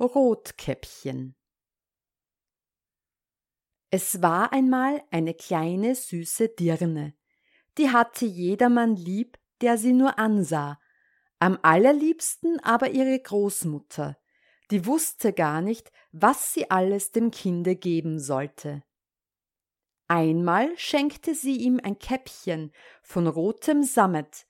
Rotkäppchen. Es war einmal eine kleine süße Dirne, die hatte jedermann lieb, der sie nur ansah, am allerliebsten aber ihre Großmutter, die wusste gar nicht, was sie alles dem Kinde geben sollte. Einmal schenkte sie ihm ein Käppchen von rotem Sammet,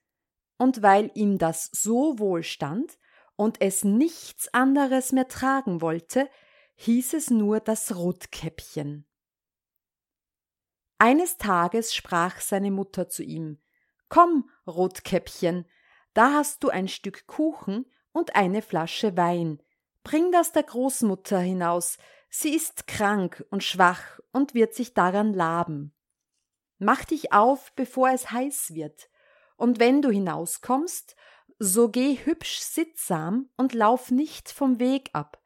und weil ihm das so wohl stand, und es nichts anderes mehr tragen wollte, hieß es nur das Rotkäppchen. Eines Tages sprach seine Mutter zu ihm Komm, Rotkäppchen, da hast du ein Stück Kuchen und eine Flasche Wein. Bring das der Großmutter hinaus, sie ist krank und schwach und wird sich daran laben. Mach dich auf, bevor es heiß wird, und wenn du hinauskommst, so geh hübsch sittsam und lauf nicht vom Weg ab,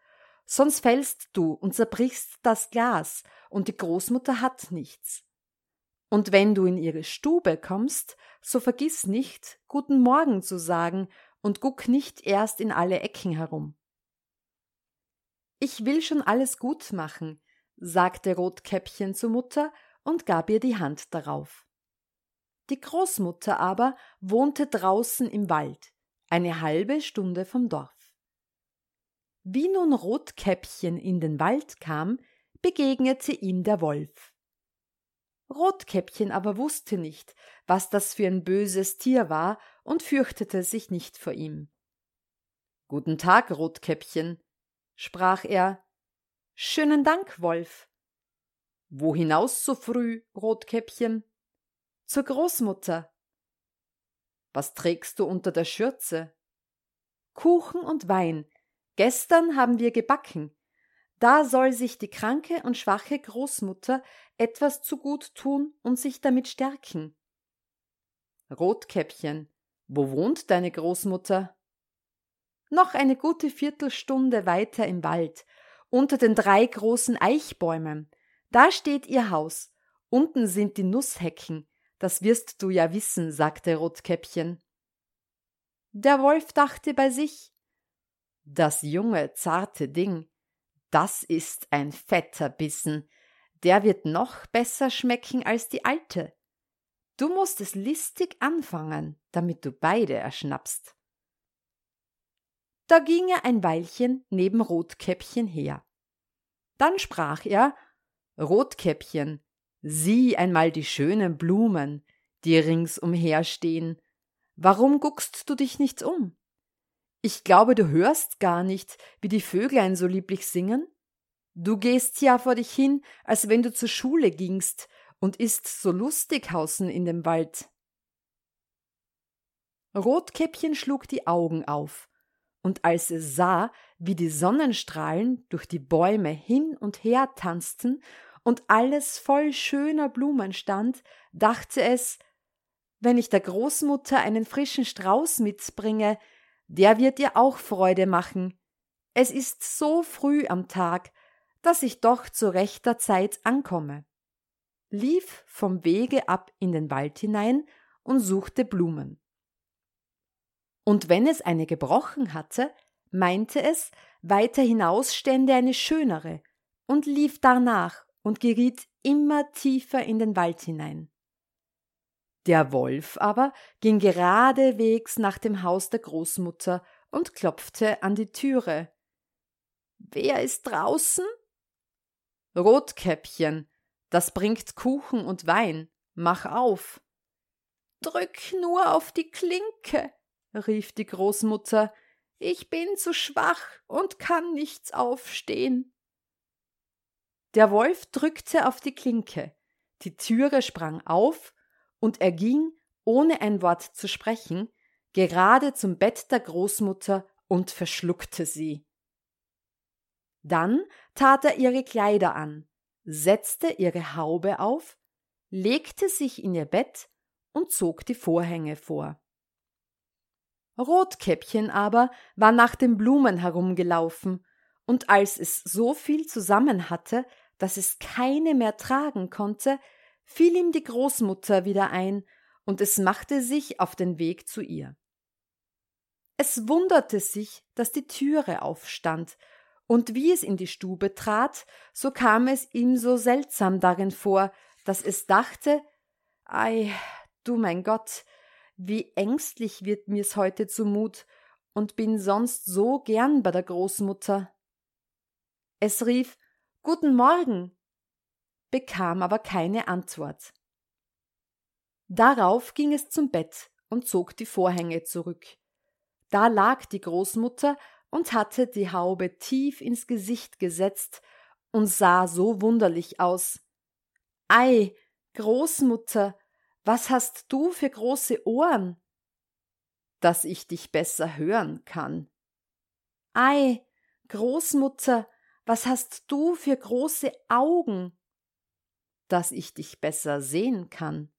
sonst fällst du und zerbrichst das Glas, und die Großmutter hat nichts. Und wenn du in ihre Stube kommst, so vergiss nicht, guten Morgen zu sagen und guck nicht erst in alle Ecken herum. Ich will schon alles gut machen, sagte Rotkäppchen zur Mutter und gab ihr die Hand darauf. Die Großmutter aber wohnte draußen im Wald eine halbe Stunde vom Dorf. Wie nun Rotkäppchen in den Wald kam, begegnete ihm der Wolf. Rotkäppchen aber wusste nicht, was das für ein böses Tier war und fürchtete sich nicht vor ihm. Guten Tag, Rotkäppchen, sprach er. Schönen Dank, Wolf. Wo hinaus so früh, Rotkäppchen? Zur Großmutter, was trägst du unter der Schürze? Kuchen und Wein. Gestern haben wir gebacken. Da soll sich die kranke und schwache Großmutter etwas zu gut tun und sich damit stärken. Rotkäppchen, wo wohnt deine Großmutter? Noch eine gute Viertelstunde weiter im Wald, unter den drei großen Eichbäumen. Da steht ihr Haus. Unten sind die Nusshecken. Das wirst du ja wissen, sagte Rotkäppchen. Der Wolf dachte bei sich Das junge, zarte Ding, das ist ein fetter Bissen, der wird noch besser schmecken als die alte. Du musst es listig anfangen, damit du beide erschnappst. Da ging er ein Weilchen neben Rotkäppchen her. Dann sprach er Rotkäppchen, Sieh einmal die schönen Blumen, die ringsumher stehen. Warum guckst du dich nicht um? Ich glaube, du hörst gar nicht, wie die Vöglein so lieblich singen. Du gehst ja vor dich hin, als wenn du zur Schule gingst und ist so lustig hausen in dem Wald. Rotkäppchen schlug die Augen auf, und als es sah, wie die Sonnenstrahlen durch die Bäume hin und her tanzten und alles voll schöner Blumen stand, dachte es, wenn ich der Großmutter einen frischen Strauß mitbringe, der wird ihr auch Freude machen. Es ist so früh am Tag, dass ich doch zu rechter Zeit ankomme. Lief vom Wege ab in den Wald hinein und suchte Blumen. Und wenn es eine gebrochen hatte, meinte es, weiter hinaus stände eine schönere, und lief darnach und geriet immer tiefer in den Wald hinein. Der Wolf aber ging geradewegs nach dem Haus der Großmutter und klopfte an die Türe. Wer ist draußen? Rotkäppchen, das bringt Kuchen und Wein. Mach auf. Drück nur auf die Klinke, rief die Großmutter. Ich bin zu schwach und kann nichts aufstehen. Der Wolf drückte auf die Klinke, die Türe sprang auf, und er ging, ohne ein Wort zu sprechen, gerade zum Bett der Großmutter und verschluckte sie. Dann tat er ihre Kleider an, setzte ihre Haube auf, legte sich in ihr Bett und zog die Vorhänge vor. Rotkäppchen aber war nach den Blumen herumgelaufen, und als es so viel zusammen hatte, dass es keine mehr tragen konnte, fiel ihm die Großmutter wieder ein, und es machte sich auf den Weg zu ihr. Es wunderte sich, dass die Türe aufstand, und wie es in die Stube trat, so kam es ihm so seltsam darin vor, dass es dachte, ei, du mein Gott, wie ängstlich wird mir's heute zumut und bin sonst so gern bei der Großmutter. Es rief Guten Morgen, bekam aber keine Antwort. Darauf ging es zum Bett und zog die Vorhänge zurück. Da lag die Großmutter und hatte die Haube tief ins Gesicht gesetzt und sah so wunderlich aus. Ei, Großmutter, was hast du für große Ohren? Dass ich dich besser hören kann. Ei, Großmutter, was hast du für große Augen? Dass ich dich besser sehen kann.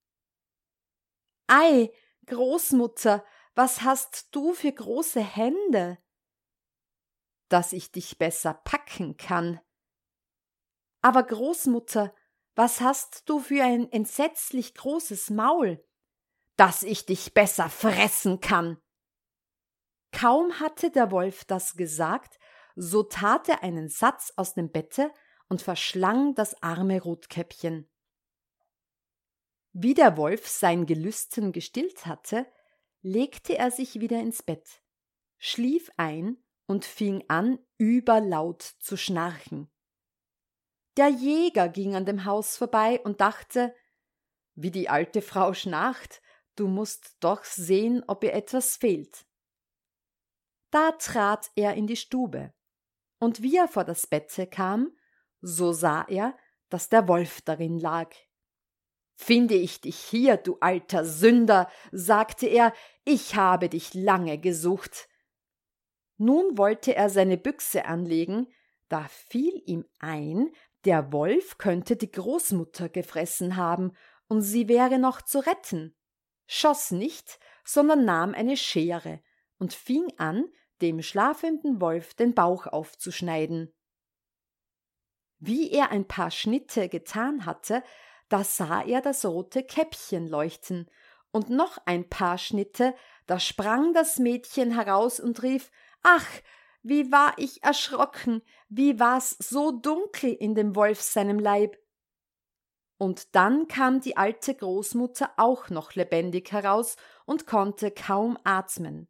Ei, Großmutter, was hast du für große Hände? Dass ich dich besser packen kann. Aber Großmutter, was hast du für ein entsetzlich großes Maul, dass ich dich besser fressen kann. Kaum hatte der Wolf das gesagt, so tat er einen Satz aus dem Bette und verschlang das arme Rotkäppchen. Wie der Wolf sein Gelüsten gestillt hatte, legte er sich wieder ins Bett, schlief ein und fing an, überlaut zu schnarchen. Der Jäger ging an dem Haus vorbei und dachte, wie die alte Frau schnarcht, du musst doch sehen, ob ihr etwas fehlt. Da trat er in die Stube, und wie er vor das Bette kam, so sah er, dass der Wolf darin lag. Finde ich dich hier, du alter Sünder, sagte er, ich habe dich lange gesucht. Nun wollte er seine Büchse anlegen, da fiel ihm ein, der Wolf könnte die Großmutter gefressen haben, und sie wäre noch zu retten, schoss nicht, sondern nahm eine Schere und fing an, dem schlafenden Wolf den Bauch aufzuschneiden. Wie er ein paar Schnitte getan hatte, da sah er das rote Käppchen leuchten, und noch ein paar Schnitte, da sprang das Mädchen heraus und rief Ach, wie war ich erschrocken, wie war's so dunkel in dem Wolf seinem Leib. Und dann kam die alte Großmutter auch noch lebendig heraus und konnte kaum atmen.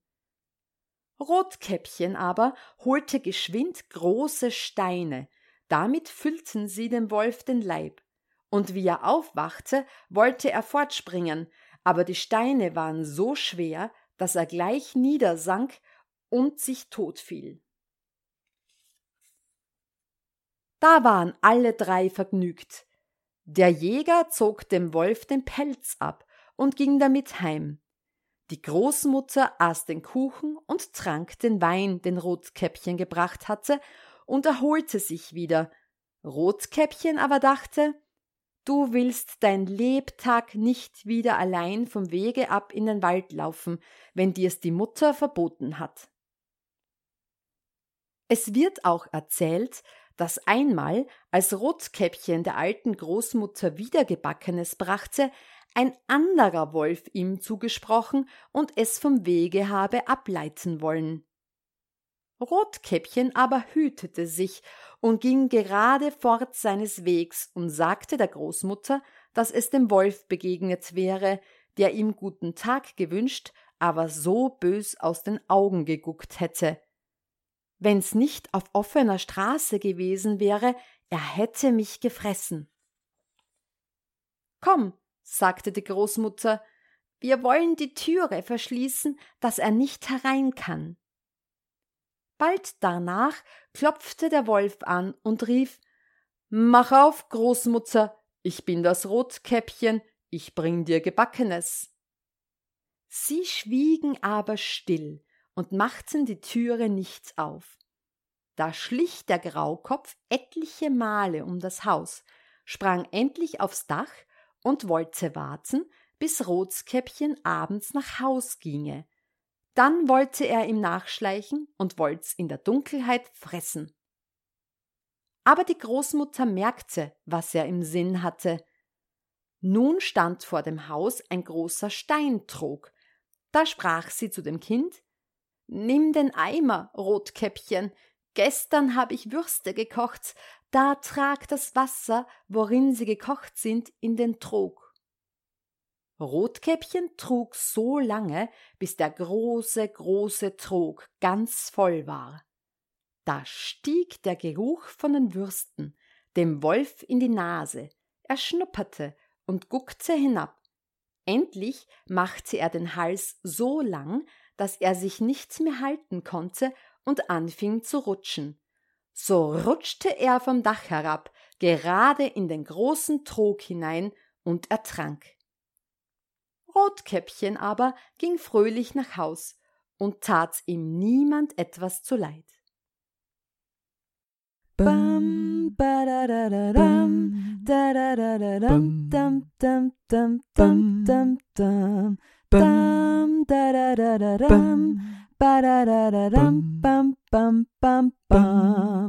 Rotkäppchen aber holte geschwind große Steine, damit füllten sie dem Wolf den Leib, und wie er aufwachte, wollte er fortspringen, aber die Steine waren so schwer, dass er gleich niedersank und sich totfiel. Da waren alle drei vergnügt. Der Jäger zog dem Wolf den Pelz ab und ging damit heim. Die Großmutter aß den Kuchen und trank den Wein, den Rotkäppchen gebracht hatte, und erholte sich wieder. Rotkäppchen aber dachte, du willst dein Lebtag nicht wieder allein vom Wege ab in den Wald laufen, wenn dir's die Mutter verboten hat. Es wird auch erzählt, dass einmal, als Rotkäppchen der alten Großmutter Wiedergebackenes brachte, ein anderer Wolf ihm zugesprochen und es vom Wege habe ableiten wollen. Rotkäppchen aber hütete sich und ging gerade fort seines Wegs und sagte der Großmutter, dass es dem Wolf begegnet wäre, der ihm guten Tag gewünscht, aber so bös aus den Augen geguckt hätte. Wenn's nicht auf offener Straße gewesen wäre, er hätte mich gefressen. Komm, sagte die Großmutter, wir wollen die Türe verschließen, dass er nicht herein kann. Bald danach klopfte der Wolf an und rief Mach auf, Großmutter, ich bin das Rotkäppchen, ich bring dir Gebackenes. Sie schwiegen aber still und machten die Türe nicht auf. Da schlich der Graukopf etliche Male um das Haus, sprang endlich aufs Dach und wollte warten, bis Rotskäppchen abends nach Haus ginge. Dann wollte er ihm nachschleichen und wollt's in der Dunkelheit fressen. Aber die Großmutter merkte, was er im Sinn hatte. Nun stand vor dem Haus ein großer Steintrog. Da sprach sie zu dem Kind Nimm den Eimer, Rotkäppchen, gestern hab ich Würste gekocht, da trag das Wasser, worin sie gekocht sind, in den Trog. Rotkäppchen trug so lange, bis der große, große Trog ganz voll war. Da stieg der Geruch von den Würsten dem Wolf in die Nase, er schnupperte und guckte hinab. Endlich machte er den Hals so lang, dass er sich nicht mehr halten konnte und anfing zu rutschen. So rutschte er vom Dach herab, gerade in den großen Trog hinein und ertrank. Rotkäppchen aber ging fröhlich nach Haus und tat ihm niemand etwas zuleid. Bam, ba da da da dam, da da da da dam, dam dam dam dam dam dam, dam da da da da dam, ba da da da dam, bam bam bam bam.